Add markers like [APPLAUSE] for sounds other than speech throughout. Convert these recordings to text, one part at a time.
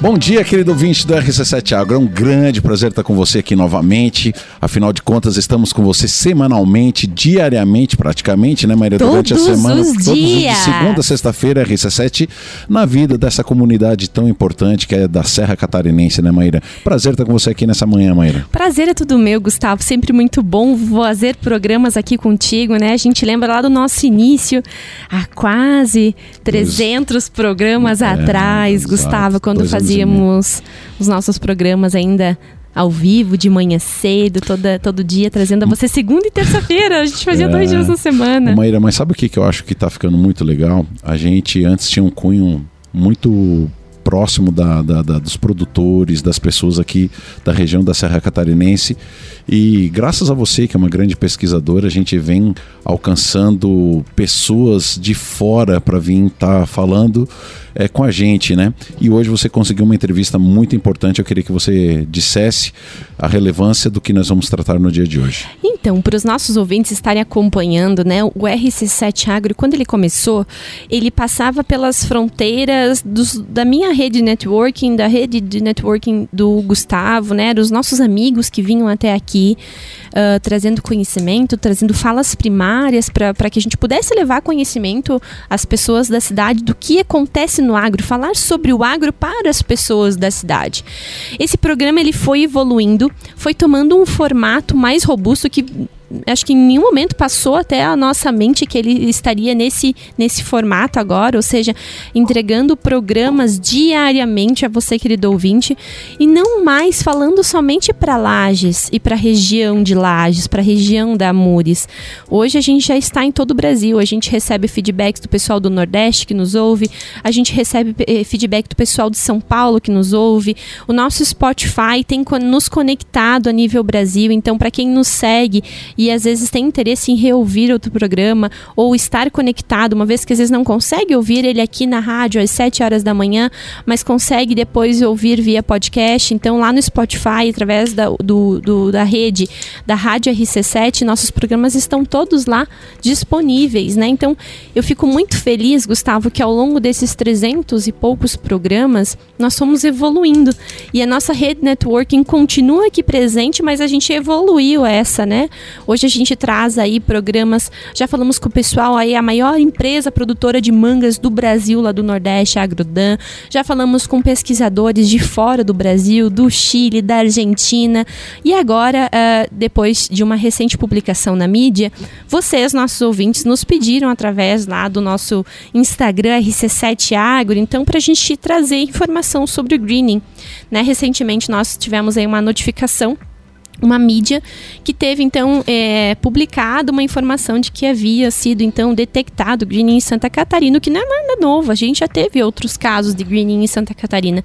Bom dia, querido ouvinte do RC7 Agro. É um grande prazer estar com você aqui novamente. Afinal de contas, estamos com você semanalmente, diariamente, praticamente, né, Maria? Todos Durante a semana. Os todos dias. De segunda a sexta-feira, RC7, na vida dessa comunidade tão importante que é da Serra Catarinense, né, Maíra? Prazer estar com você aqui nessa manhã, Maíra. Prazer é tudo meu, Gustavo. Sempre muito bom fazer programas aqui contigo, né? A gente lembra lá do nosso início, há quase 300 programas é, atrás, exato. Gustavo, quando fazia fazíamos os nossos programas ainda ao vivo, de manhã cedo, toda, todo dia, trazendo a você segunda e terça-feira. A gente fazia é, dois dias na semana. Maíra, mas sabe o que, que eu acho que está ficando muito legal? A gente antes tinha um cunho muito próximo da, da, da, dos produtores, das pessoas aqui da região da Serra Catarinense. E graças a você, que é uma grande pesquisadora, a gente vem alcançando pessoas de fora para vir estar tá falando é, com a gente, né? E hoje você conseguiu uma entrevista muito importante. Eu queria que você dissesse a relevância do que nós vamos tratar no dia de hoje. Então, para os nossos ouvintes estarem acompanhando, né? O RC7 Agro, quando ele começou, ele passava pelas fronteiras dos, da minha rede de networking, da rede de networking do Gustavo, né? Dos nossos amigos que vinham até aqui, uh, trazendo conhecimento, trazendo falas primárias para que a gente pudesse levar conhecimento às pessoas da cidade do que acontece no agro, falar sobre o agro para as pessoas da cidade. Esse programa ele foi evoluindo, foi tomando um formato mais robusto que acho que em nenhum momento passou até a nossa mente que ele estaria nesse, nesse formato agora, ou seja, entregando programas diariamente a você, querido ouvinte, e não mais falando somente para Lages e para a região de Lages, para a região da Amores. Hoje a gente já está em todo o Brasil, a gente recebe feedbacks do pessoal do Nordeste que nos ouve, a gente recebe eh, feedback do pessoal de São Paulo que nos ouve, o nosso Spotify tem nos conectado a nível Brasil, então para quem nos segue e às vezes tem interesse em reouvir outro programa ou estar conectado, uma vez que às vezes não consegue ouvir ele aqui na rádio às 7 horas da manhã, mas consegue depois ouvir via podcast. Então, lá no Spotify, através da, do, do, da rede da Rádio RC7, nossos programas estão todos lá disponíveis, né? Então, eu fico muito feliz, Gustavo, que ao longo desses 300 e poucos programas, nós fomos evoluindo. E a nossa rede networking continua aqui presente, mas a gente evoluiu essa, né? Hoje a gente traz aí programas, já falamos com o pessoal aí, a maior empresa produtora de mangas do Brasil, lá do Nordeste, a Agrodan. Já falamos com pesquisadores de fora do Brasil, do Chile, da Argentina. E agora, uh, depois de uma recente publicação na mídia, vocês, nossos ouvintes, nos pediram através lá do nosso Instagram RC7 Agro, então, para a gente trazer informação sobre o greening. Né? Recentemente nós tivemos aí uma notificação uma mídia que teve então é, publicado uma informação de que havia sido então detectado greening em Santa Catarina, o que não é nada novo. A gente já teve outros casos de greening em Santa Catarina,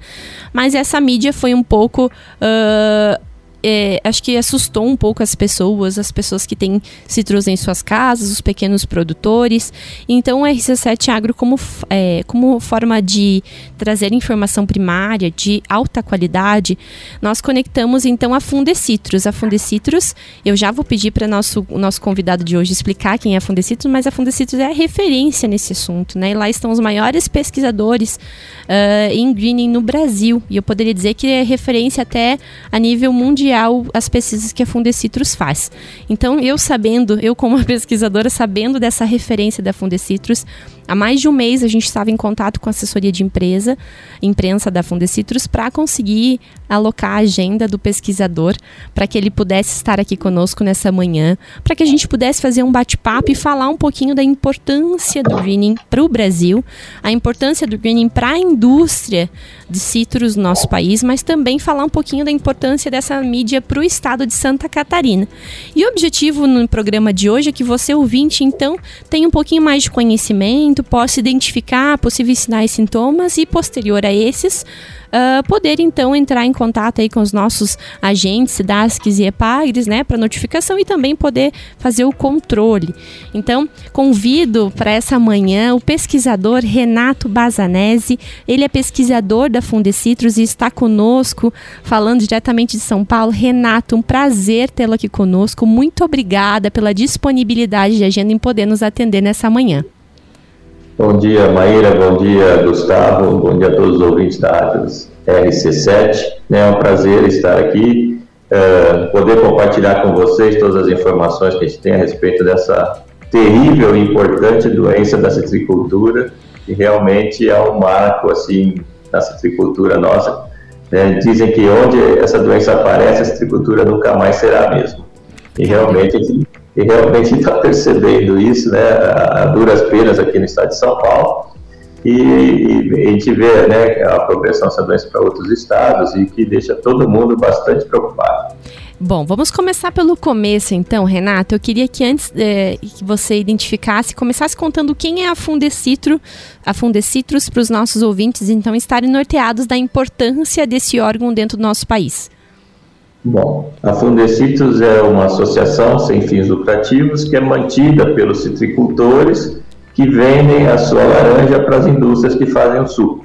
mas essa mídia foi um pouco uh, é, acho que assustou um pouco as pessoas, as pessoas que têm citros em suas casas, os pequenos produtores. Então, o RC7 Agro, como, é, como forma de trazer informação primária de alta qualidade, nós conectamos então a Fundecitrus. A Fundecitrus, eu já vou pedir para nosso o nosso convidado de hoje explicar quem é a Fundecitrus, mas a Fundecitrus é a referência nesse assunto, né? E lá estão os maiores pesquisadores uh, em greening no Brasil. E eu poderia dizer que é referência até a nível mundial as pesquisas que a Fundecitrus faz. Então, eu sabendo, eu como [LAUGHS] pesquisadora, sabendo dessa referência da Fundecitrus, há mais de um mês a gente estava em contato com a assessoria de empresa, imprensa da Fundecitrus, para conseguir alocar a agenda do pesquisador, para que ele pudesse estar aqui conosco nessa manhã, para que a gente pudesse fazer um bate-papo e falar um pouquinho da importância do greening para o Brasil, a importância do greening para a indústria de citros no nosso país, mas também falar um pouquinho da importância dessa mídia para o estado de Santa Catarina. E o objetivo no programa de hoje é que você, ouvinte, então, tenha um pouquinho mais de conhecimento, possa identificar possíveis sinais e sintomas e, posterior a esses, uh, poder então entrar em contato aí com os nossos agentes, DASCs e EPAGRES, né, para notificação e também poder fazer o controle. Então, convido para essa manhã o pesquisador Renato Bazanese, ele é pesquisador da Fundecitrus e está conosco falando diretamente de São Paulo. Renato, um prazer tê-lo aqui conosco. Muito obrigada pela disponibilidade de agenda em poder nos atender nessa manhã. Bom dia, Maíra. Bom dia, Gustavo. Bom dia a todos os ouvintes da Rádio RC7. Né? É um prazer estar aqui, uh, poder compartilhar com vocês todas as informações que a gente tem a respeito dessa terrível e importante doença da citricultura, que realmente é um marco assim na citricultura nossa. Né? Dizem que onde essa doença aparece, a citricultura nunca mais será a mesma. E realmente, e realmente está percebendo isso, né, a duras penas aqui no estado de São Paulo. E, e a gente vê né, a progressão dessa doença para outros estados e que deixa todo mundo bastante preocupado. Bom, vamos começar pelo começo então, Renato. Eu queria que antes é, que você identificasse, começasse contando quem é a Fundecitro, a Fundecitrus para os nossos ouvintes então estarem norteados da importância desse órgão dentro do nosso país. Bom, a Fundecitrus é uma associação sem fins lucrativos que é mantida pelos citricultores que vendem a sua laranja para as indústrias que fazem o suco.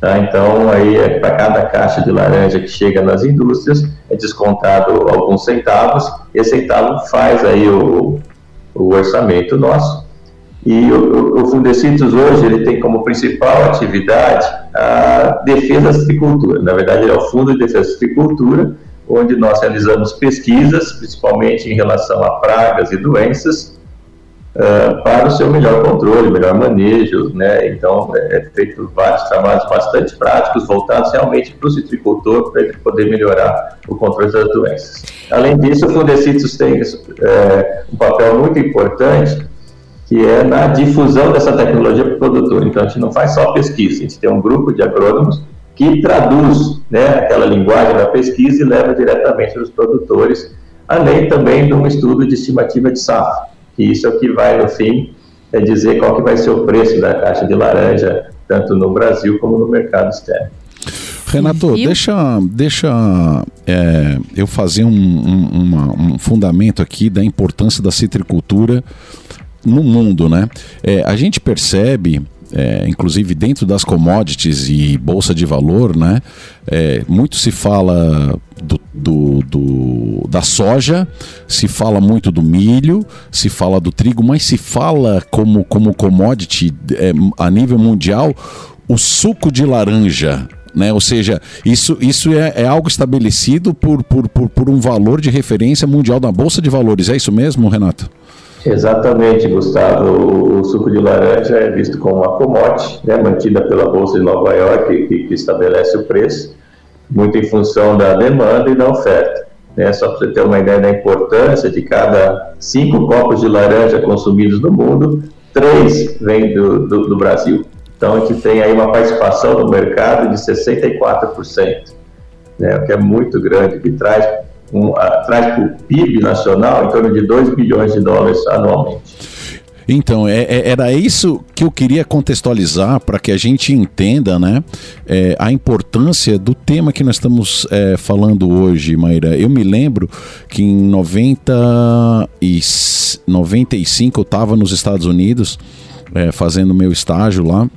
Tá? Então, aí, é, para cada caixa de laranja que chega nas indústrias, é descontado alguns centavos, esse centavo faz aí o, o orçamento nosso. E o, o Fundecitos hoje, ele tem como principal atividade a defesa da citricultura. Na verdade, ele é o Fundo de Defesa da Citricultura, onde nós realizamos pesquisas, principalmente em relação a pragas e doenças, uh, para o seu melhor controle, melhor manejo, né? Então, é, é feito vários trabalhos bastante práticos, voltados realmente para o citricultor, para ele poder melhorar o controle das doenças. Além disso, o Fundecitos tem é, um papel muito importante, que é na difusão dessa tecnologia para o produtor. Então, a gente não faz só pesquisa, a gente tem um grupo de agrônomos que traduz né, aquela linguagem da pesquisa e leva diretamente para os produtores, além também de um estudo de estimativa de safra que isso é o que vai, no fim, é dizer qual que vai ser o preço da caixa de laranja, tanto no Brasil como no mercado externo. Renato, deixa, deixa é, eu fazer um, um, uma, um, fundamento aqui da importância da citricultura no mundo, né? É, a gente percebe é, inclusive dentro das commodities e bolsa de valor, né? É, muito se fala do, do, do, da soja, se fala muito do milho, se fala do trigo, mas se fala como, como commodity é, a nível mundial o suco de laranja. Né? Ou seja, isso, isso é, é algo estabelecido por, por, por, por um valor de referência mundial da Bolsa de Valores. É isso mesmo, Renato? Exatamente, Gustavo. O, suco de laranja é visto como uma commodity, né, mantida pela Bolsa de Nova York, que, que, estabelece o preço, muito em função da demanda e da oferta. Né, só para você ter uma ideia da importância de cada cinco copos de laranja consumidos no mundo, três vêm do, do, do Brasil. Então, a gente tem aí uma participação no mercado de 64%, né, o que é muito grande, que traz um, traz para o PIB nacional em torno de 2 bilhões de dólares anualmente. Então, é, é, era isso que eu queria contextualizar para que a gente entenda né, é, a importância do tema que nós estamos é, falando hoje, Maíra. Eu me lembro que em 90 e 95 eu estava nos Estados Unidos é, fazendo meu estágio lá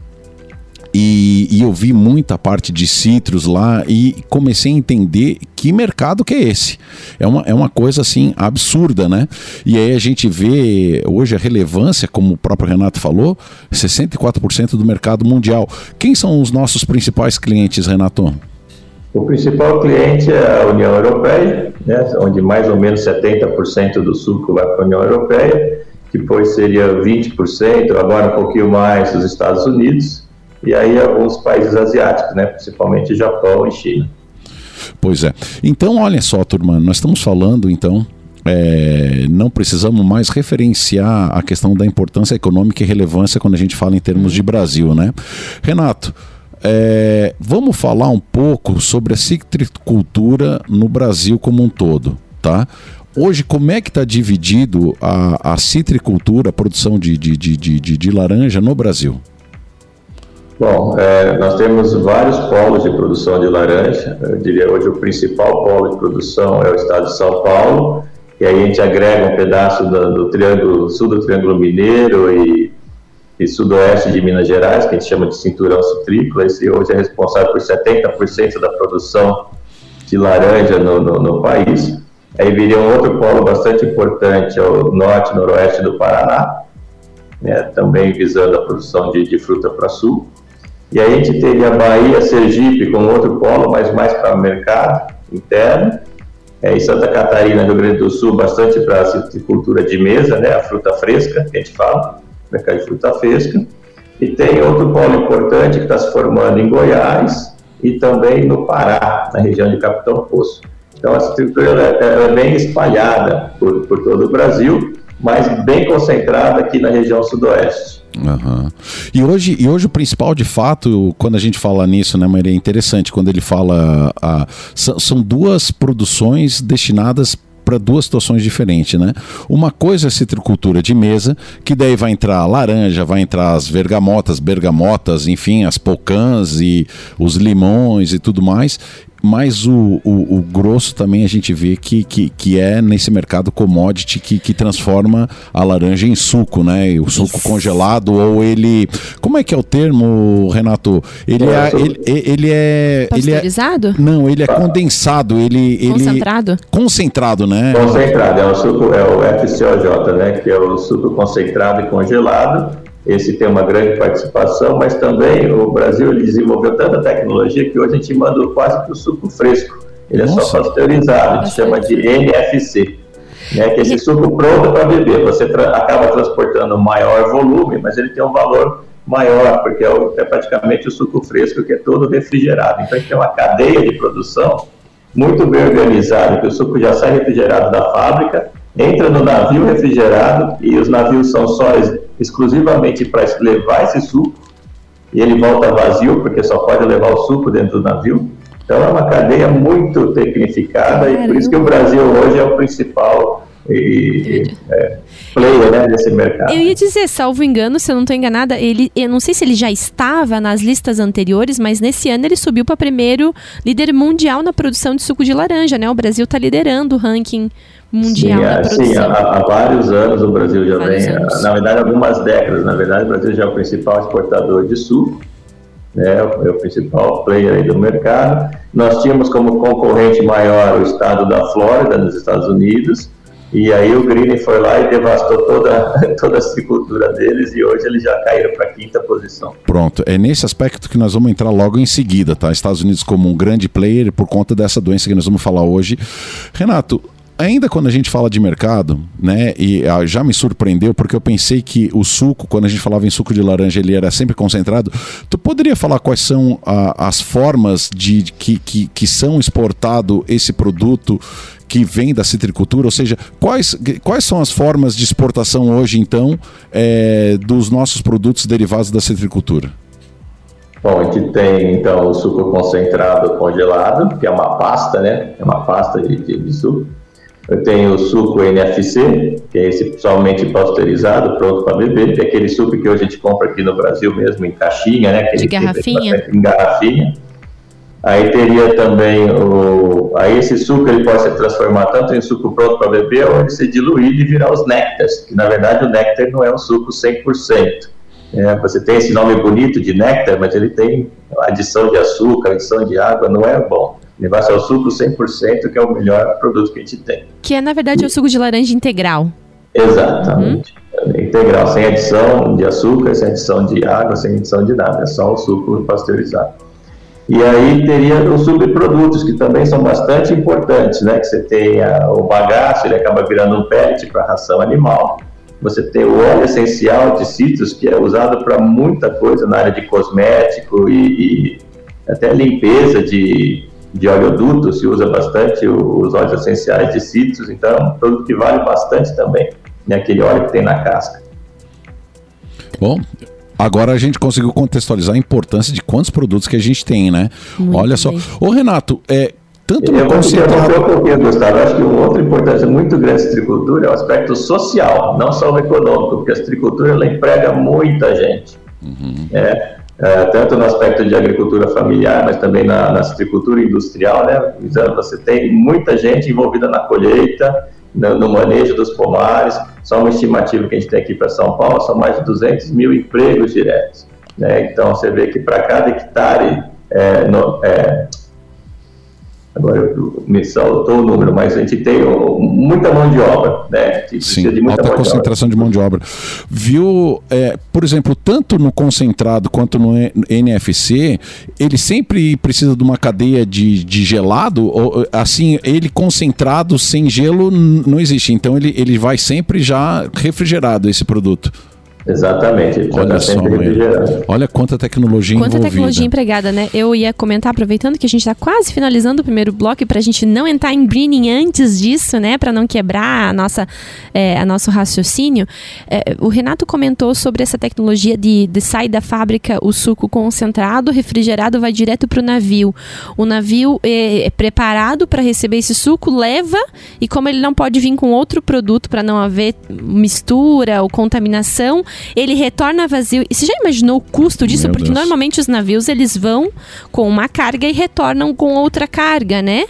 e, e, eu vi muita parte de citros lá e comecei a entender que mercado que é esse. É uma, é uma coisa assim absurda, né? E aí a gente vê hoje a relevância, como o próprio Renato falou, 64% do mercado mundial. Quem são os nossos principais clientes, Renato? O principal cliente é a União Europeia, né, onde mais ou menos 70% do suco vai para a União Europeia, depois seria 20%, agora um pouquinho mais dos Estados Unidos, e aí alguns países asiáticos, né, principalmente Japão e China. Pois é. Então, olha só, turma, nós estamos falando então é, não precisamos mais referenciar a questão da importância econômica e relevância quando a gente fala em termos de Brasil, né? Renato, é, vamos falar um pouco sobre a citricultura no Brasil como um todo, tá? Hoje, como é que está dividido a, a citricultura, a produção de, de, de, de, de laranja no Brasil? Bom, é, nós temos vários polos de produção de laranja. Eu diria hoje o principal polo de produção é o estado de São Paulo, e aí a gente agrega um pedaço do, do triângulo sul do Triângulo Mineiro e, e, sudoeste de Minas Gerais, que a gente chama de cinturão citrícola. Esse hoje é responsável por 70% da produção de laranja no, no, no país. Aí viria um outro polo bastante importante, é o norte noroeste do Paraná, né, também visando a produção de, de fruta para sul. E aí a gente teria Bahia, Sergipe com outro polo, mas mais para o mercado interno. É, Santa Catarina, Rio Grande do Sul, bastante para a citricultura de mesa, né, a fruta fresca, que a gente fala, mercado de fruta fresca. E tem outro polo importante que está se formando em Goiás e também no Pará, na região de Capitão Poço. Então, a citricultura é, é bem espalhada por, por todo o Brasil, mas bem concentrada aqui na região sudoeste. Uhum. E, hoje, e hoje o principal, de fato, quando a gente fala nisso, né, Maria, é interessante quando ele fala. A, são, duas produções destinadas para duas situações diferentes, né? Uma coisa é citricultura de mesa, que daí vai entrar laranja, vai entrar as vergamotas, bergamotas, enfim, as pocãs e os limões e tudo mais mas o, o, o, grosso também a gente vê que, que, que é nesse mercado commodity que, que transforma a laranja em suco, né? O suco Isso. congelado ou ele. Como é que é o termo, Renato? Ele é. Ele, ele é. Pasteurizado? Ele é, não, ele é condensado. Ele, ele, concentrado? Concentrado, né? Concentrado, é o suco, é o FCOJ, né? Que é o suco concentrado e congelado esse tem uma grande participação, mas também o Brasil desenvolveu tanta tecnologia que hoje a gente manda quase que o suco fresco. Ele Nossa. é só pasteurizado, a gente chama de NFC, né, que é esse suco pronto para beber. Você tra acaba transportando maior volume, mas ele tem um valor maior, porque é, o, é, praticamente o suco fresco que é todo refrigerado. Então, a gente tem uma cadeia de produção muito bem organizada, que o suco já sai refrigerado da fábrica, entra no navio refrigerado, e os navios são só exclusivamente para levar esse suco e ele volta vazio, porque só pode levar o suco dentro do navio. Então é uma cadeia muito tecnificada Caramba. e por isso que o Brasil hoje é o principal e, é, player né, desse mercado. Eu ia dizer, salvo engano, se eu não estou enganada, ele, eu não sei se ele já estava nas listas anteriores, mas nesse ano ele subiu para primeiro líder mundial na produção de suco de laranja, né? O Brasil está liderando o ranking mundial sim, da produção. Sim, há, há, vários anos o Brasil já vários vem, anos. na verdade algumas décadas, na verdade o Brasil já é o principal exportador de suco, né, é o principal player do mercado. Nós tínhamos como concorrente maior o estado da Flórida, nos Estados Unidos, e aí o Green foi lá e devastou toda, [LAUGHS] toda a agricultura deles e hoje eles já caíram para a quinta posição. Pronto, é nesse aspecto que nós vamos entrar logo em seguida, tá? Estados Unidos como um grande player por conta dessa doença que nós vamos falar hoje. Renato, ainda quando a gente fala de mercado, né, e ah, já me surpreendeu porque eu pensei que o suco, quando a gente falava em suco de laranja, ele era sempre concentrado. Tu poderia falar quais são ah, as formas de que, que, que são exportado esse produto que vem da citricultura? Ou seja, quais, quais são as formas de exportação hoje, então, é, dos nossos produtos derivados da citricultura? Bom, a gente tem então o suco concentrado congelado, que é uma pasta, né? É uma pasta de, de suco. Eu tenho o suco NFC, que é esse somente pasteurizado, pronto para beber, que é aquele suco que hoje a gente compra aqui no Brasil mesmo, em caixinha, né? de garrafinha. Em garrafinha. Aí teria também o. Aí esse suco ele pode ser transformado tanto em suco pronto para beber ou ele ser diluído e virar os néctares, que na verdade o néctar não é um suco 100%. É, você tem esse nome bonito de néctar, mas ele tem adição de açúcar, adição de água, não é bom. Levar ao suco 100%, que é o melhor produto que a gente tem. Que é, na verdade, o suco de laranja integral. Exatamente. Uhum. Integral, sem adição de açúcar, sem adição de água, sem adição de nada. É só o suco pasteurizado. E aí teria os subprodutos, que também são bastante importantes, né? Que você tem a, o bagaço, ele acaba virando um pellet para ração animal. Você tem o óleo essencial de citros, que é usado para muita coisa na área de cosmético e, e até limpeza de, de oleoduto, se usa bastante os óleos essenciais de citros, então é um produto que vale bastante também, né, aquele óleo que tem na casca. Bom, Agora a gente conseguiu contextualizar a importância de quantos produtos que a gente tem, né? Muito Olha só. Bem. Ô Renato, é, tanto no concentrado... um pouquinho, Gustavo. Acho que uma outra importância muito grande da citricultura é o aspecto social, não só o econômico, porque a citricultura ela emprega muita gente. Uhum. É, é, tanto no aspecto de agricultura familiar, mas também na, na citricultura industrial, né? Você tem muita gente envolvida na colheita, no, no, manejo dos pomares. Só uma estimativa que a gente tem aqui para São Paulo são mais de 200 mil empregos diretos. Né? Então, você vê que para cada hectare é, no, é, Agora me saltou o número, mas a gente tem muita mão de obra, né? Sim, de alta de concentração de mão de obra. Viu, é, por exemplo, tanto no concentrado quanto no NFC, ele sempre precisa de uma cadeia de, de gelado? Ou, assim, ele concentrado sem gelo não existe. Então ele, ele vai sempre já refrigerado esse produto. Exatamente. Olha só, Olha quanta tecnologia Quanta envolvida. tecnologia empregada, né? Eu ia comentar, aproveitando que a gente está quase finalizando o primeiro bloco, para a gente não entrar em greening antes disso, né? Para não quebrar a nossa, é, a nosso raciocínio. É, o Renato comentou sobre essa tecnologia de, de sair da fábrica o suco concentrado, refrigerado, vai direto para o navio. O navio é, é preparado para receber esse suco, leva, e como ele não pode vir com outro produto para não haver mistura ou contaminação, ele retorna vazio. E você já imaginou o custo disso? Meu Porque Deus. normalmente os navios eles vão com uma carga e retornam com outra carga, né?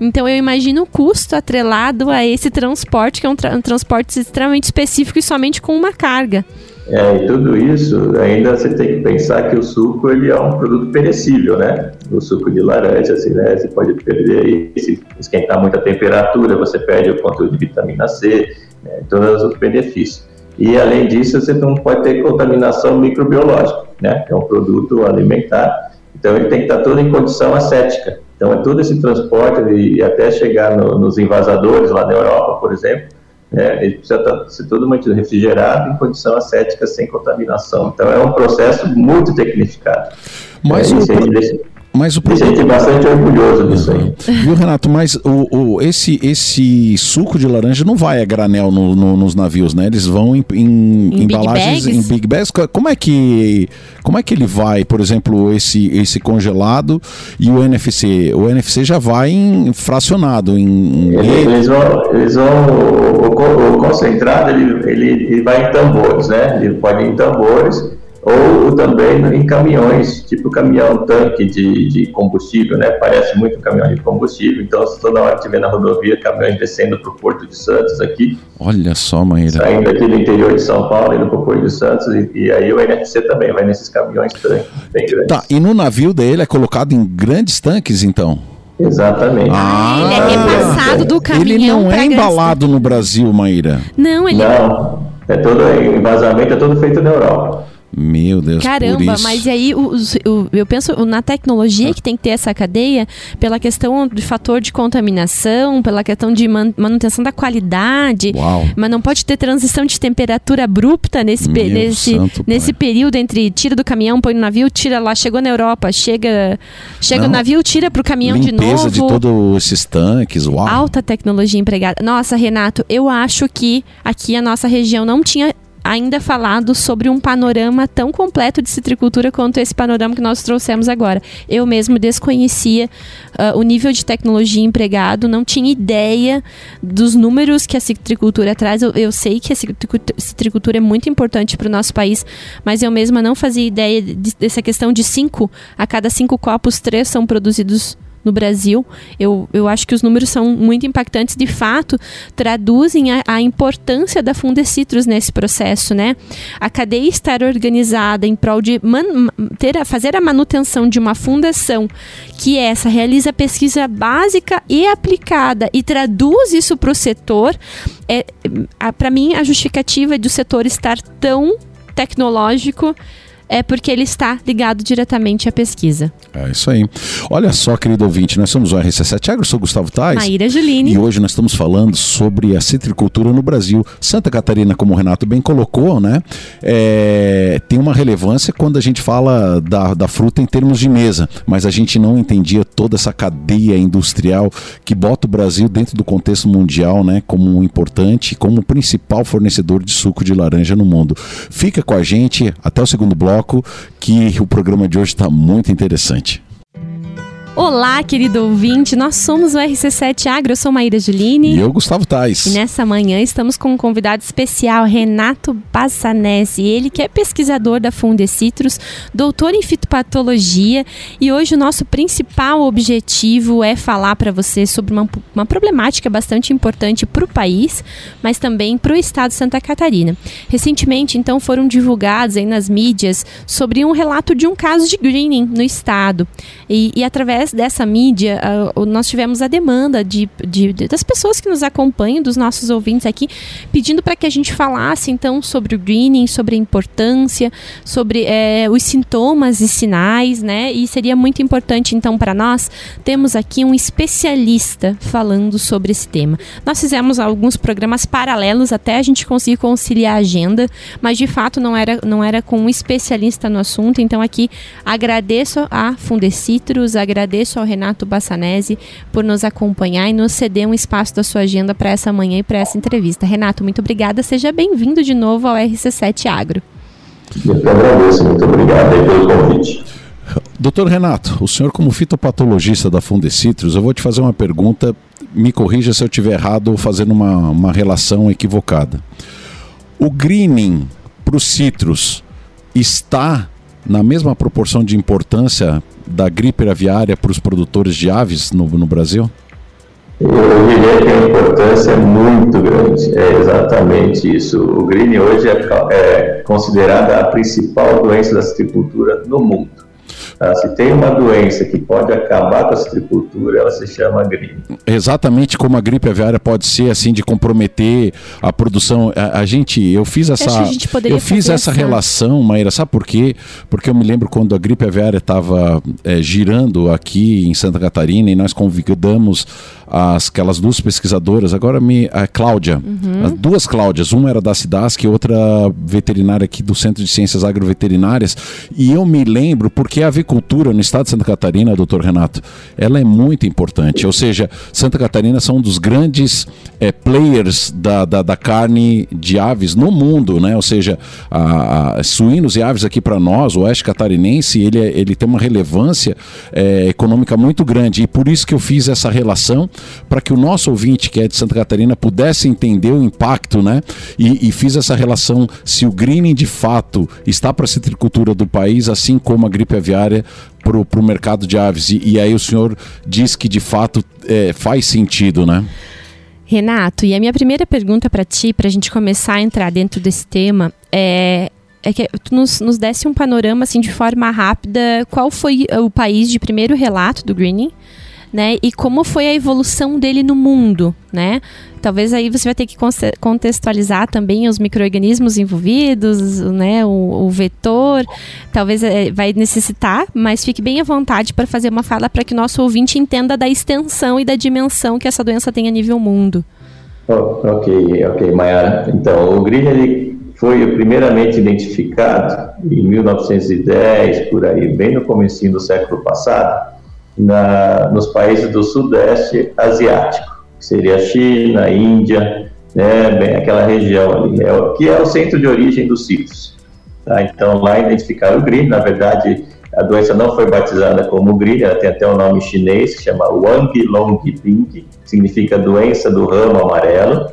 Então eu imagino o custo atrelado a esse transporte, que é um, tra um transporte extremamente específico e somente com uma carga. É, e tudo isso, ainda você tem que pensar que o suco ele é um produto perecível, né? O suco de laranja, assim, né? Você pode perder aí, se esquentar muita temperatura, você perde o conteúdo de vitamina C, né? todos os benefícios. E além disso, você não pode ter contaminação microbiológica, né? Que é um produto alimentar. Então ele tem que estar todo em condição ascética. Então é todo esse transporte e até chegar no, nos invasadores lá na Europa, por exemplo, né, ele precisa estar, ser todo mantido refrigerado em condição ascética sem contaminação. Então é um processo muito tecnificado. Mas é, o, mas o produto... gente bastante orgulhoso disso aí. Viu, Renato? Mas o, o, esse, esse suco de laranja não vai a granel no, no, nos navios, né? Eles vão em, em, em embalagens big em big bags. Como é que como é que ele vai, por exemplo, esse, esse congelado e o NFC? O NFC já vai em fracionado. Em, eles vão, eles vão o, o, o concentrado ele, ele, ele vai em tambores, né? Ele pode ir em tambores ou também em caminhões, tipo caminhão tanque de, de combustível, né? Parece muito um caminhão de combustível. Então, se toda hora tiver na rodovia, caminhões descendo para o Porto de Santos aqui. Olha só, Maíra. Saindo aqui do interior de São Paulo, indo para o Porto de Santos. E, e, aí o NFC também vai nesses caminhões tanque bem grandes. Tá, e no navio dele é colocado em grandes tanques, então? Exatamente. Ah, ele é repassado do caminhão. Ele não é embalado no Brasil, Maíra. Não, ele não. É todo embasamento é todo feito na Europa. Meu Deus, Caramba, mas aí o, o, eu penso na tecnologia que tem que ter essa cadeia pela questão de fator de contaminação, pela questão de man, manutenção da qualidade. Uau. Mas não pode ter transição de temperatura abrupta nesse, nesse, nesse período entre tira do caminhão, põe no navio, tira lá, chegou na Europa, chega, chega no navio, tira para o caminhão Limpeza de novo. de todos esses tanques, uau. Alta tecnologia empregada. Nossa, Renato, eu acho que aqui a nossa região não tinha ainda falado sobre um panorama tão completo de citricultura quanto esse panorama que nós trouxemos agora. Eu mesmo desconhecia uh, o nível de tecnologia empregado, não tinha ideia dos números que a citricultura traz. Eu, eu sei que a citricultura é muito importante para o nosso país, mas eu mesma não fazia ideia de, dessa questão de cinco, a cada cinco copos, três são produzidos no Brasil. Eu, eu acho que os números são muito impactantes, de fato, traduzem a, a importância da Fundecitrus nesse processo, né? A cadeia estar organizada em prol de man, ter a, fazer a manutenção de uma fundação que essa realiza pesquisa básica e aplicada e traduz isso para o setor, é, para mim a justificativa do setor estar tão tecnológico é porque ele está ligado diretamente à pesquisa. É isso aí. Olha só, querido ouvinte, nós somos o RC7 Agro, eu sou Gustavo Tais. Maíra Juline. E hoje nós estamos falando sobre a citricultura no Brasil. Santa Catarina, como o Renato bem colocou, né, é, tem uma relevância quando a gente fala da, da fruta em termos de mesa, mas a gente não entendia toda essa cadeia industrial que bota o Brasil dentro do contexto mundial, né, como um importante, como principal fornecedor de suco de laranja no mundo. Fica com a gente até o segundo bloco que o programa de hoje está muito interessante. Olá, querido ouvinte, nós somos o RC7 Agro, eu sou Maíra Juline. E eu, Gustavo Tais. E nessa manhã estamos com um convidado especial, Renato Bassanese. Ele que é pesquisador da Fundecitrus, doutor em fitopatologia. E hoje o nosso principal objetivo é falar para você sobre uma, uma problemática bastante importante para o país, mas também para o estado de Santa Catarina. Recentemente, então, foram divulgados aí nas mídias sobre um relato de um caso de greening no estado. E, e através através dessa mídia, uh, nós tivemos a demanda de, de, das pessoas que nos acompanham, dos nossos ouvintes aqui, pedindo para que a gente falasse então sobre o greening, sobre a importância, sobre é, os sintomas e sinais, né? E seria muito importante então para nós temos aqui um especialista falando sobre esse tema. Nós fizemos alguns programas paralelos até a gente conseguir conciliar a agenda, mas de fato não era, não era com um especialista no assunto. Então aqui agradeço a Fundecitrus, agradeço ao Renato Bassanese por nos acompanhar e nos ceder um espaço da sua agenda para essa manhã e para essa entrevista. Renato, muito obrigada. Seja bem-vindo de novo ao RC7 Agro. Eu que agradeço, muito obrigado pelo convite. Doutor Renato, o senhor como fitopatologista da Fundecitrus, eu vou te fazer uma pergunta, me corrija se eu estiver errado ou fazendo uma, uma relação equivocada. O greening para os citros está na mesma proporção de importância da gripe aviária para os produtores de aves no, no Brasil? Eu diria que a importância é muito grande, é exatamente isso. O green hoje é, é considerada a principal doença da citricultura no mundo. Tá? Se tem uma doença que pode acabar com a citricultura, ela se chama gripe. Exatamente como a gripe aviária pode ser assim de comprometer a produção. A, a gente, eu fiz essa, eu fiz essa, essa relação, Maíra, sabe por quê? Porque eu me lembro quando a gripe aviária estava é, girando aqui em Santa Catarina e nós convidamos as, aquelas duas pesquisadoras, agora me a Cláudia, uhum. as duas Cláudias, uma era da Cidasc e outra veterinária aqui do Centro de Ciências Agroveterinárias, e eu me lembro porque a avicultura no estado de Santa Catarina, doutor Renato, ela é muito importante, ou seja, Santa Catarina são um dos grandes é, players da, da, da, carne de aves no mundo, né? Ou seja, a, a suínos e aves aqui para nós, o oeste catarinense, ele, é, ele tem uma relevância é, econômica muito grande, e por isso que eu fiz essa relação para que o nosso ouvinte, que é de Santa Catarina, pudesse entender o impacto, né? E, e fiz essa relação se o greening de fato está para a citricultura do país, assim como a gripe aviária para o mercado de aves. E, e, aí o senhor diz que de fato é, faz sentido, né? Renato, e a minha primeira pergunta para ti, para a gente começar a entrar dentro desse tema, é, é que tu nos, nos desse um panorama assim de forma rápida, qual foi o país de primeiro relato do greening? Né? E como foi a evolução dele no mundo, né? Talvez aí você vai ter que contextualizar também os micro-organismos envolvidos, né? O, o vetor, talvez é, vai necessitar, mas fique bem à vontade para fazer uma fala para que nosso ouvinte entenda da extensão e da dimensão que essa doença tem a nível mundo. Oh, ok, ok, Mayara. Então, o GRID ele foi primeiramente identificado em 1910, por aí, bem no comecinho do século passado, na, nos países do Sudeste Asiático, que seria China, Índia, né, bem, aquela região ali, é, que é o centro de origem dos citros. Tá? Então, lá identificaram o GRI, na verdade, a doença não foi batizada como GRI, ela tem até um nome chinês, que chama Wang Long Ping, significa doença do ramo amarelo,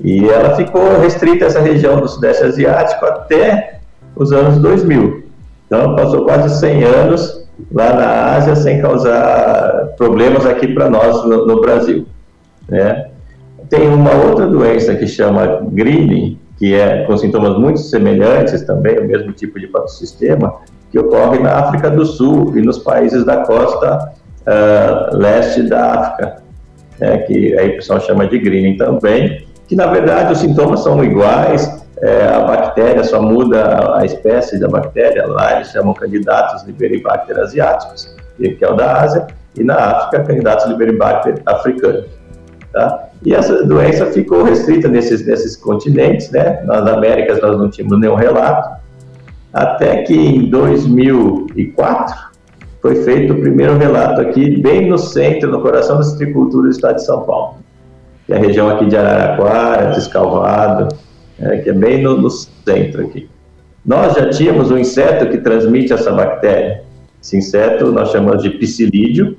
e ela ficou restrita a essa região do Sudeste Asiático até os anos 2000. Então, passou quase 100 anos lá na Ásia sem causar problemas aqui para nós no, no, Brasil. Né? Tem uma outra doença que chama greening, que é com sintomas muito semelhantes também, o mesmo tipo de patossistema, que ocorre na África do Sul e nos países da costa uh, leste da África, né, que aí o pessoal chama de greening também, que na verdade os sintomas são iguais, é, a bactéria só muda a espécie da bactéria, lá eles chamam candidatos Liberibacter asiáticos, que é o da Ásia, e na África, candidatos Liberibacter africanos. Tá? E essa doença ficou restrita nesses, nesses continentes, né? Nas Américas nós não tínhamos nenhum relato, até que em 2004 foi feito o primeiro relato aqui, bem no centro, no coração da citricultura do estado de São Paulo, que é a região aqui de Araraquara, Descalvado, é, que é bem no, no, centro aqui. Nós já tínhamos um inseto que transmite essa bactéria. Esse inseto nós chamamos de psilídeo,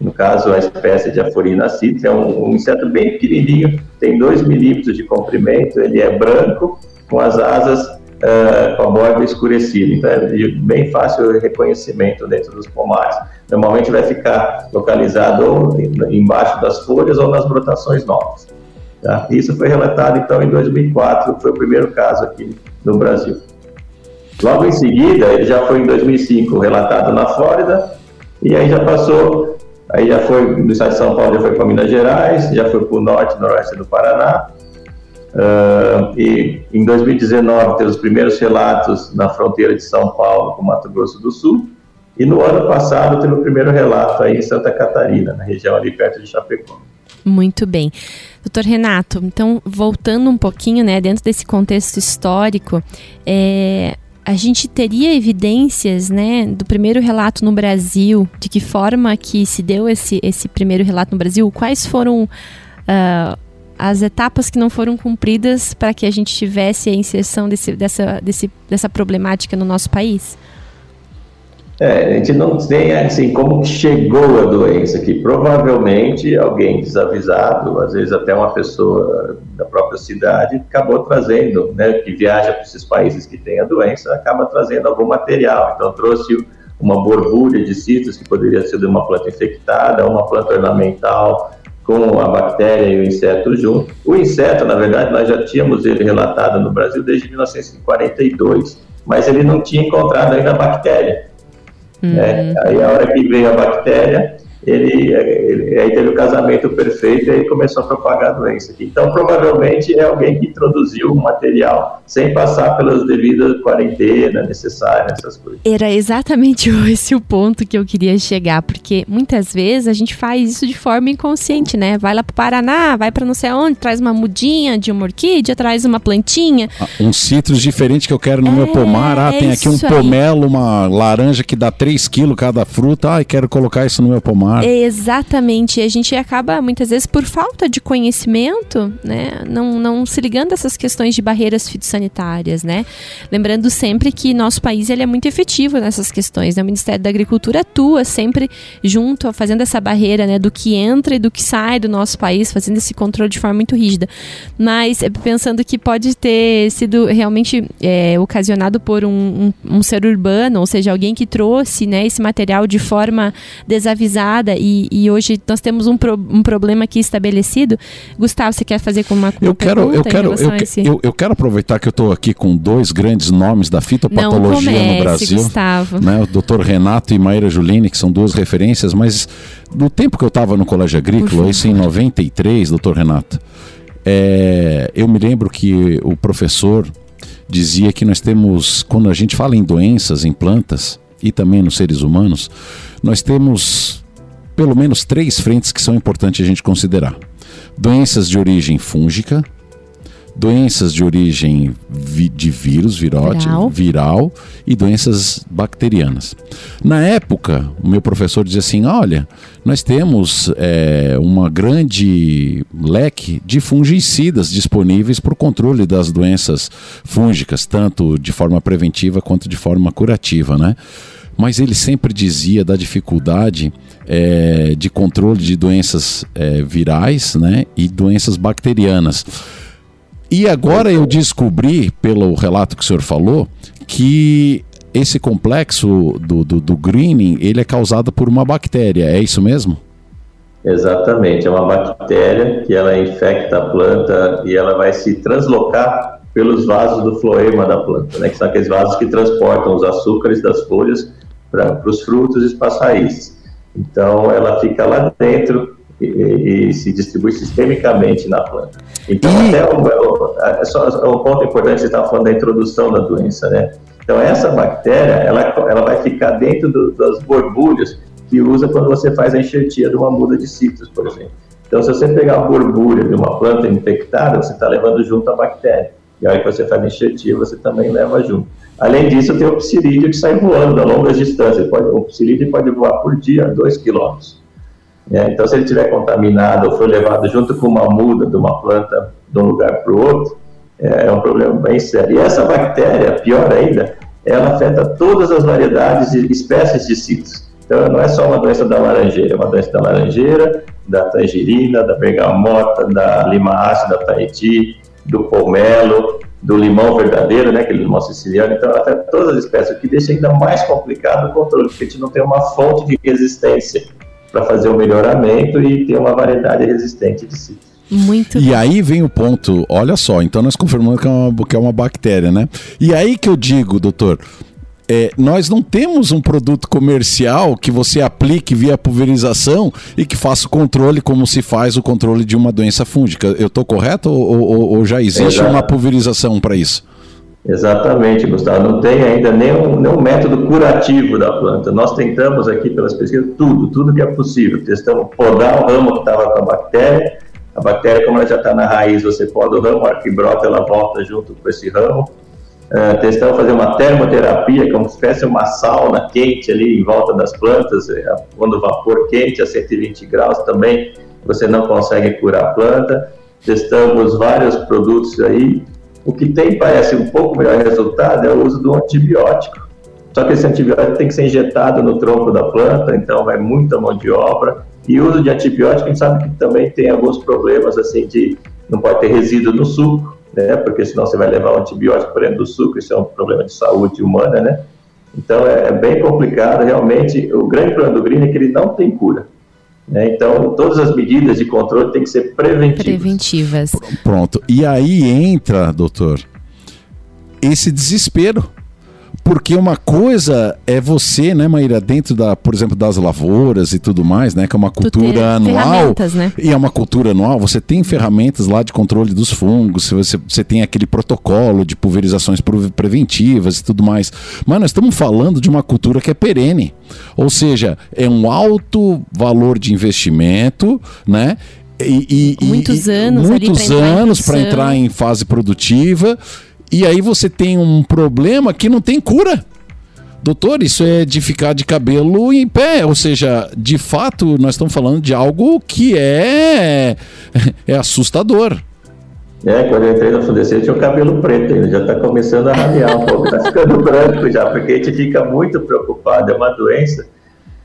no caso a espécie de Aforina citra, é um, um, inseto bem pequenininho, tem 2 milímetros de comprimento, ele é branco, com as asas uh, com a borda escurecida, então é bem fácil o reconhecimento dentro dos pomares. Normalmente vai ficar localizado ou embaixo das folhas ou nas brotações novas. Tá? Isso foi relatado então em 2004, foi o primeiro caso aqui no Brasil. Logo em seguida, ele já foi em 2005 relatado na Flórida, E aí já passou, aí já foi do estado de São Paulo, já foi para Minas Gerais, já foi para o norte, noroeste do Paraná. Uh, e em 2019 teve os primeiros relatos na fronteira de São Paulo com Mato Grosso do Sul. E no ano passado teve o primeiro relato aí em Santa Catarina, na região ali perto de Chapecó. Muito bem. Doutor Renato, então, voltando um pouquinho, né, dentro desse contexto histórico, é, a gente teria evidências, né, do primeiro relato no Brasil, de que forma que se deu esse, esse primeiro relato no Brasil, quais foram uh, as etapas que não foram cumpridas para que a gente tivesse a inserção desse, dessa, desse, dessa problemática no nosso país? É, a gente não tem assim como chegou a doença aqui. Provavelmente alguém desavisado, às vezes até uma pessoa da própria cidade, acabou trazendo, né, que viaja para esses países que tem a doença, acaba trazendo algum material. Então trouxe uma borbulha de citros que poderia ser de uma planta infectada, uma planta ornamental com a bactéria e o inseto junto. O inseto, na verdade, nós já tínhamos ele relatado no Brasil desde 1942, mas ele não tinha encontrado ainda a bactéria. Né? Uhum. Aí a hora que veio a bactéria, ele, ele, aí teve o casamento perfeito e aí começou a propagar a doença. Então, provavelmente é alguém que introduziu o material sem passar pelas devidas quarentena necessárias, essas coisas. Era exatamente [LAUGHS] esse o ponto que eu queria chegar, porque muitas vezes a gente faz isso de forma inconsciente, né? Vai lá para o Paraná, vai para não sei onde, traz uma mudinha de uma orquídea, traz uma plantinha. Ah, um citros diferente que eu quero no é, meu pomar. Ah, tem aqui um pomelo, uma laranja que dá 3 quilos cada fruta. Ah, quero colocar isso no meu pomar mar. Exatamente. A gente acaba, muitas vezes, por falta de conhecimento, né, não, não se ligando a essas questões de barreiras fitossanitárias, né? Lembrando sempre que nosso país ele é muito efetivo nessas questões. Né? O Ministério da Agricultura atua sempre junto, fazendo essa barreira né, do que entra e do que sai do nosso país, fazendo esse controle de forma muito rígida. Mas é, pensando que pode ter sido realmente é, ocasionado por um, um, um ser urbano, ou seja, alguém que trouxe né, esse material de forma desavisada e, e hoje nós temos um, pro, um problema aqui estabelecido. Gustavo, você quer fazer com uma, eu quero, eu quero, eu, esse... eu, eu, quero aproveitar que eu estou aqui com dois grandes nomes da fitopatologia comece, no Brasil, Gustavo. né? O Dr. Renato e Maíra Julini, que são duas referências, mas no tempo que eu estava no Colégio Agrícola, isso em 93, doutor Renato, é, eu me lembro que o professor dizia que nós temos, quando a gente fala em doenças em plantas e também nos seres humanos, nós temos pelo menos três frentes que são importantes a gente considerar: doenças de origem fúngica, doenças de origem vi de vírus, virote, viral. viral. e doenças bacterianas. Na época, o meu professor dizia assim: olha, nós temos é, uma grande leque de fungicidas disponíveis para o controle das doenças fúngicas, tanto de forma preventiva quanto de forma curativa, né? Mas ele sempre dizia da dificuldade é, de controle de doenças é, virais né, e doenças bacterianas. E agora eu descobri, pelo relato que o senhor falou, que esse complexo do, do, do greening ele é causado por uma bactéria, é isso mesmo? Exatamente, é uma bactéria que ela infecta a planta e ela vai se translocar pelos vasos do floema da planta, né, que são aqueles vasos que transportam os açúcares das folhas para os frutos e os passaízes. Então, ela fica lá dentro e, e, se distribui sistemicamente na planta. Então, e... até o, é só um ponto importante, você estava falando da introdução da doença, né? Então, essa bactéria, ela, ela vai ficar dentro do, das borbulhas que usa quando você faz a enxertia de uma muda de citros, por exemplo. Então, se você pegar a borbulha de uma planta infectada, você está levando junto a bactéria. E a hora que você faz a enxertia, você também leva junto. Além disso, tem o psilídeo que sai voando a longas distâncias. Pode, o psilídeo pode voar por dia 2 quilômetros. É, então, se ele estiver contaminado ou for levado junto com uma muda de uma planta de um lugar para o outro, é, é um problema bem sério. E essa bactéria, pior ainda, ela afeta todas as variedades e espécies de citros. Então, não é só uma doença da laranjeira, é uma doença da laranjeira, da tangerina, da bergamota, da lima ácida, da tahiti, do pomelo, do limão verdadeiro, né, aquele limão siciliano, então até todas as espécies, o que deixa ainda mais complicado o controle, porque a gente não tem uma fonte de resistência para fazer o melhoramento e ter uma variedade resistente de ciclos. Muito e bom. aí vem o ponto, olha só, então nós confirmamos que é, uma, que é uma bactéria, né? E aí que eu digo, doutor, é, nós não temos um produto comercial que você aplique via pulverização e que faça o controle como se faz o controle de uma doença fúngica. Eu estou correto ou, ou, ou, já existe Exato. uma pulverização para isso? Exatamente, Gustavo. Não tem ainda nenhum, nenhum método curativo da planta. Nós tentamos aqui pelas pesquisas tudo, tudo que é possível. Testamos podar o ramo que estava com a bactéria. A bactéria, como ela já está na raiz, você poda o ramo, a hora que brota, ela volta junto com esse ramo. Uh, testamos fazer uma termoterapia, como se fosse uma sauna quente ali em volta das plantas, é, quando o vapor quente a 120 graus também você não consegue curar a planta. Testamos vários produtos aí, o que tem, parece, um pouco melhor resultado é o uso do antibiótico. Só que esse antibiótico tem que ser injetado no tronco da planta, então vai muita mão de obra. E o uso de antibiótico, a gente sabe que também tem alguns problemas, assim, de não pode ter resíduo no suco, né? Porque senão você vai levar o antibiótico para dentro do suco, isso é um problema de saúde humana, né? Então é, é bem complicado, realmente. O grande problema do green é que ele não tem cura. Né? Então, todas as medidas de controle têm que ser preventivas. Preventivas. Pronto. E aí entra, doutor, esse desespero porque uma coisa é você, né, Maíra, dentro da, por exemplo, das lavouras e tudo mais, né, que é uma cultura anual. Né? E é uma cultura anual, você tem ferramentas lá de controle dos fungos, você, você tem aquele protocolo de pulverizações preventivas e tudo mais. Mas nós estamos falando de uma cultura que é perene. Ou seja, é um alto valor de investimento, né? E, e muitos anos, muitos anos para entrar em fase produtiva e aí você tem um problema que não tem cura. Doutor, isso é de ficar de cabelo em pé, ou seja, de fato nós estamos falando de algo que é, é assustador. É, quando eu entrei na FUDC eu tinha o cabelo preto ainda, já está começando a ramear um pouco, está [LAUGHS] ficando branco já, porque a gente fica muito preocupado, é uma doença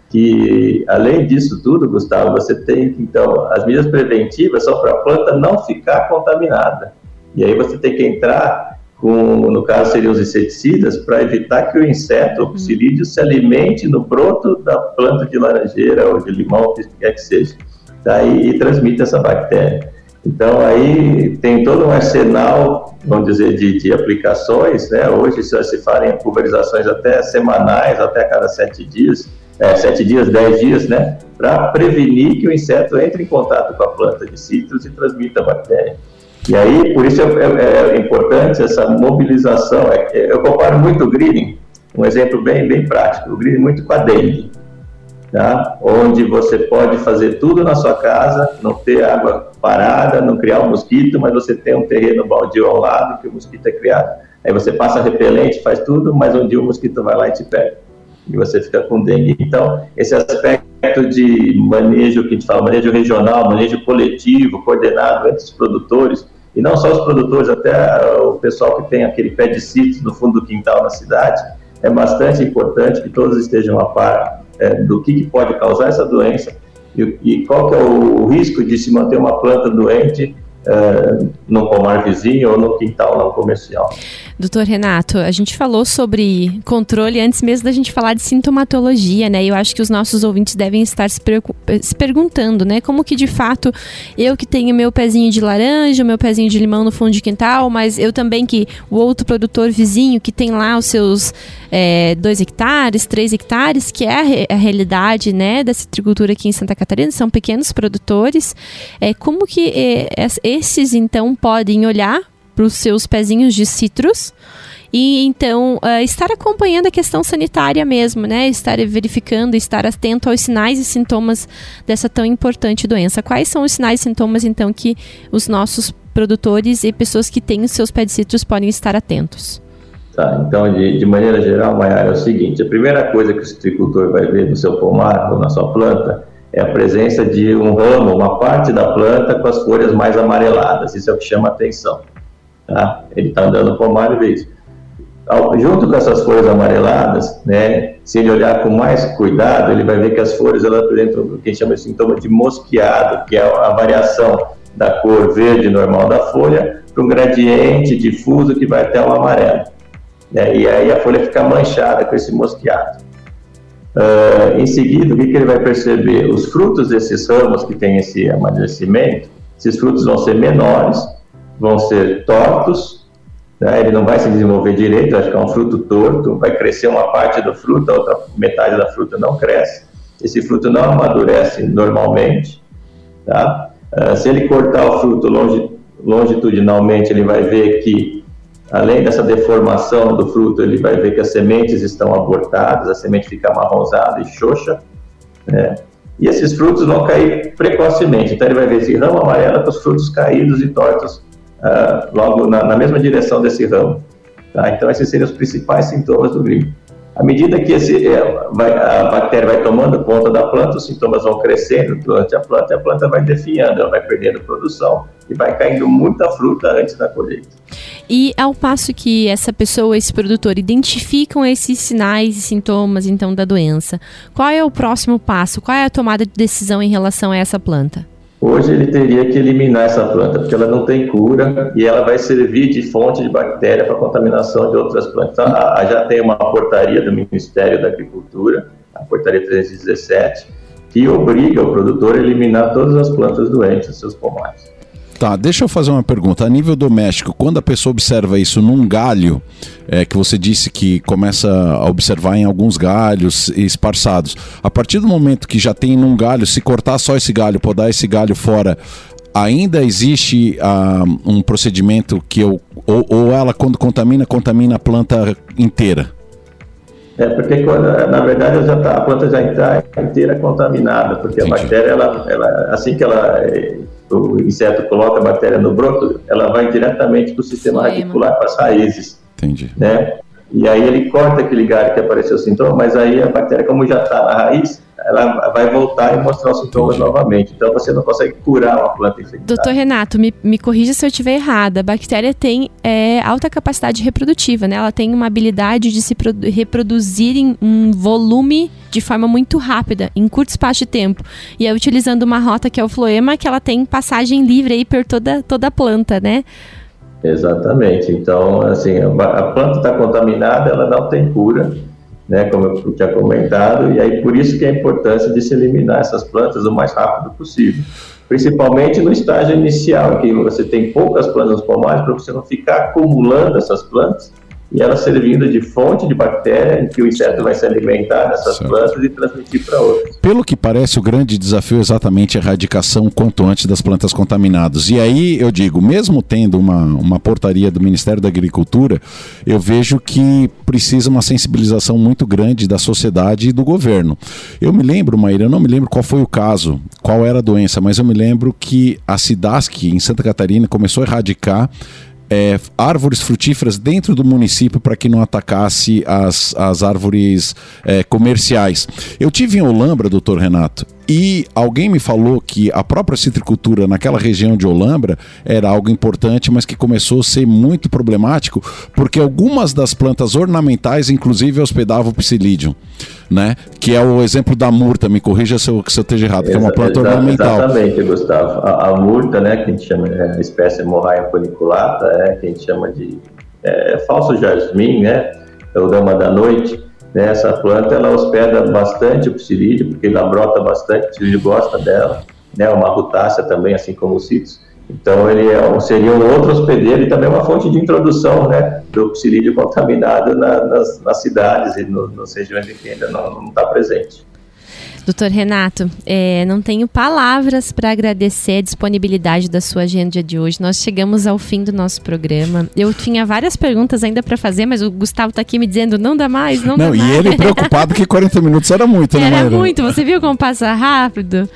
que, além disso tudo, Gustavo, você tem, então, as medidas preventivas são para a planta não ficar contaminada. E aí você tem que entrar com, no caso seriam os inseticidas, para evitar que o inseto, o psilídeo, se alimente no broto da planta de laranjeira ou de limão, o que quer que seja, daí e transmite essa bactéria. Então aí tem todo um arsenal, vamos dizer, de, de aplicações, né? Hoje se fala em pulverizações até semanais, até cada sete dias, é, sete dias, dez dias, né? Para prevenir que o inseto entre em contato com a planta de citros e transmita a bactéria. E aí, por isso é, é, é importante essa mobilização. É, eu comparo muito o greening, um exemplo bem, bem prático, o greening muito com a dengue, tá? onde você pode fazer tudo na sua casa, não ter água parada, não criar um mosquito, mas você tem um terreno baldio ao lado que o mosquito é criado. Aí você passa repelente, faz tudo, mas um dia o mosquito vai lá e te pega. E você fica com dengue. Então, esse aspecto de manejo, que a gente fala, manejo regional, manejo coletivo, coordenado entre os produtores, e não só os produtores, até o pessoal que tem aquele pé de sítio no fundo do quintal na cidade, é bastante importante que todos estejam a par é, do que, que, pode causar essa doença e, e, qual que é o risco de se manter uma planta doente é, no pomar vizinho ou no quintal não comercial. Doutor Renato, a gente falou sobre controle antes mesmo da gente falar de sintomatologia, né? Eu acho que os nossos ouvintes devem estar se, se, perguntando, né? Como que de fato eu que tenho meu pezinho de laranja, meu pezinho de limão no fundo de quintal, mas eu também que o outro produtor vizinho que tem lá os seus é, dois hectares, três hectares, que é a, re a, realidade, né, da citricultura aqui em Santa Catarina, são pequenos produtores. É, como que é, esses então podem olhar para os seus pezinhos de citros e então uh, estar acompanhando a questão sanitária mesmo, né? Estar verificando, estar atento aos sinais e sintomas dessa tão importante doença. Quais são os sinais e sintomas então que os nossos produtores e pessoas que têm os seus pés de citros podem estar atentos? Tá, então, de, de maneira geral, Maiara, é o seguinte: a primeira coisa que o citricultor vai ver no seu pomar ou na sua planta é a presença de um ramo, uma parte da planta com as folhas mais amareladas. Isso é o que chama atenção. Tá? Ele está andando e vê isso. Junto com essas folhas amareladas, né, se ele olhar com mais cuidado, ele vai ver que as folhas elas apresentam o que a gente chama de sintoma de mosqueado, que é a variação da cor verde normal da folha para um gradiente difuso que vai até o amarelo. Né, e aí a folha fica manchada com esse mosqueado. Uh, em seguida, o que, que ele vai perceber? Os frutos desses ramos que têm esse amadurecimento, esses frutos vão ser menores, vão ser tortos né? ele não vai se desenvolver direito, vai ficar um fruto torto, vai crescer uma parte do fruto, a outra metade da fruta não cresce. Esse fruto não amadurece normalmente. Tá? Uh, se ele cortar o fruto longe, longitudinalmente, ele vai ver que, além dessa deformação do fruto, ele vai ver que as sementes estão abortadas, a semente fica marronzada e xoxa. Né? E esses frutos vão cair precocemente. Então, ele vai ver esse ramo amarelo com os frutos caídos e tortos uh, logo na, na, mesma direção desse ramo. Tá? Então, esses seriam os principais sintomas do gripe. À medida que esse, é, vai, a bactéria vai tomando conta da planta, os sintomas vão crescendo durante a planta e a planta vai definhando, ela vai perdendo produção e vai caindo muita fruta antes da colheita. E ao passo que essa pessoa, esse produtor, identificam esses sinais e sintomas então da doença, qual é o próximo passo? Qual é a tomada de decisão em relação a essa planta? Hoje ele teria que eliminar essa planta, porque ela não tem cura e ela vai servir de fonte de bactéria para contaminação de outras plantas. Ah, já tem uma portaria do Ministério da Agricultura, a portaria 317, que obriga o produtor a eliminar todas as plantas doentes dos seus pomares. Tá, deixa eu fazer uma pergunta. A nível doméstico, quando a pessoa observa isso num galho, é, que você disse que começa a observar em alguns galhos esparçados, a partir do momento que já tem num galho, se cortar só esse galho, podar esse galho fora, ainda existe uh, um procedimento que eu. Ou, ou ela, quando contamina, contamina a planta inteira? É, porque quando, na verdade já tá, a planta já está inteira contaminada, porque Entendi. a bactéria, ela, ela, assim que ela o inseto coloca a bactéria no broto, ela vai diretamente para o sistema radicular, para as raízes. Entendi. Né? E aí ele corta aquele galho que apareceu o sintoma, mas aí a bactéria, como já está na raiz, ela vai voltar e mostrar os sintomas Entendi. novamente. Então você não consegue curar uma planta infectada. Doutor Renato, me, me corrija se eu estiver errada. A bactéria tem é, alta capacidade reprodutiva, né? Ela tem uma habilidade de se reproduzir em um volume de forma muito rápida, em curto espaço de tempo. E é utilizando uma rota que é o floema que ela tem passagem livre aí por toda, toda a planta, né? Exatamente. Então, assim, a planta está contaminada, ela não tem cura né, como eu tinha comentado, e aí por isso que é a importância de se eliminar essas plantas o mais rápido possível. Principalmente no estágio inicial, que você tem poucas plantas nos pomares, para você não ficar acumulando essas plantas e ela servindo de fonte de bactéria em que o inseto vai se alimentar dessas certo. plantas e transmitir para outros. Pelo que parece, o grande desafio é exatamente a erradicação quanto antes das plantas contaminadas. E aí eu digo, mesmo tendo uma, uma portaria do Ministério da Agricultura, eu vejo que precisa uma sensibilização muito grande da sociedade e do governo. Eu me lembro, Maíra, eu não me lembro qual foi o caso, qual era a doença, mas eu me lembro que a Cidasc, em Santa Catarina, começou a erradicar é, árvores frutíferas dentro do município para que não atacasse as, as árvores é, comerciais. Eu tive em Olambra, doutor Renato, e alguém me falou que a própria citricultura naquela região de Olambra era algo importante, mas que começou a ser muito problemático, porque algumas das plantas ornamentais, inclusive, hospedavam o psilídeo, né? Que é o exemplo da murta, me corrija se eu, se eu esteja errado, que é uma planta ornamental. Exatamente, Gustavo. A, a, murta, né, que a gente chama de é, espécie Morraia foliculata, é, que a gente chama de é, falso jasmim, né? É o dama da noite né? Essa planta ela hospeda bastante o psilídeo, porque ela brota bastante, o psilídeo gosta dela, né? Uma rutácea também, assim como os cítrus. Então ele é, seria um outro hospedeiro e também uma fonte de introdução né, do psilídeo contaminado na, nas, nas, cidades e no, nas regiões em que ainda não está presente. Doutor Renato, é, não tenho palavras para agradecer a disponibilidade da sua agenda de hoje. Nós chegamos ao fim do nosso programa. Eu tinha várias perguntas ainda para fazer, mas o Gustavo está aqui me dizendo não dá mais, não, não dá e mais. E ele preocupado que 40 minutos era muito, né, Era muito. Você viu como passa rápido?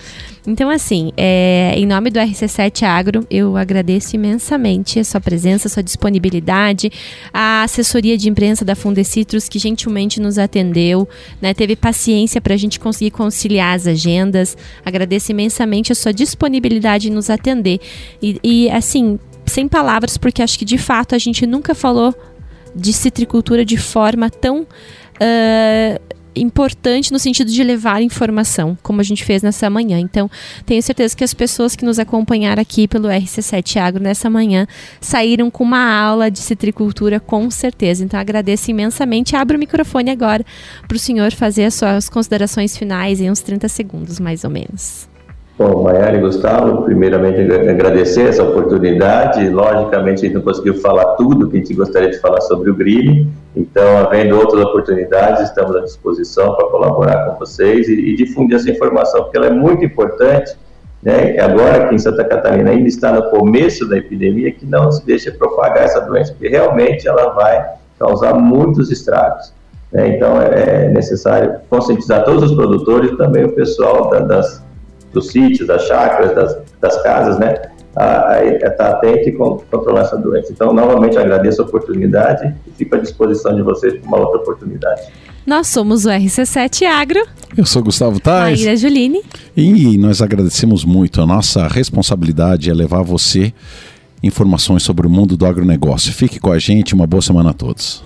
Então, assim, é, em nome do RC7 Agro, eu agradeço imensamente a sua presença, a sua disponibilidade, a assessoria de imprensa da Fundecitrus, que gentilmente nos atendeu, né, teve paciência para a gente conseguir conciliar as agendas. Agradeço imensamente a sua disponibilidade em nos atender. E, e assim, sem palavras, porque acho que de fato a gente nunca falou de citricultura de forma tão. Uh, importante no sentido de levar informação, como a gente fez nessa manhã. Então, tenho certeza que as pessoas que nos acompanharam aqui pelo RC7 Agro nessa manhã saíram com uma aula de citricultura, com certeza. Então, agradeço imensamente. Abro o microfone agora para o senhor fazer as suas considerações finais em uns 30 segundos, mais ou menos. Bom, Maiara e Gustavo, primeiramente agradecer essa oportunidade. Logicamente, a gente não conseguiu falar tudo que a gente gostaria de falar sobre o GRIM, então, havendo outras oportunidades, estamos à disposição para colaborar com vocês e, e difundir essa informação, porque ela é muito importante. Né? Agora que em Santa Catarina ainda está no começo da epidemia, que não se deixe propagar essa doença, porque realmente ela vai causar muitos estragos. Né? Então, é necessário conscientizar todos os produtores também o pessoal da, das dos sítios, das chácaras, das, das casas, né? A estar tá atento e controlar essa doença. Então, novamente agradeço a oportunidade e fico à disposição de vocês para uma outra oportunidade. Nós somos o RC7 Agro. Eu sou Gustavo Tais. Maíra Juline. E nós agradecemos muito. A nossa responsabilidade é levar você informações sobre o mundo do agronegócio. Fique com a gente. Uma boa semana a todos.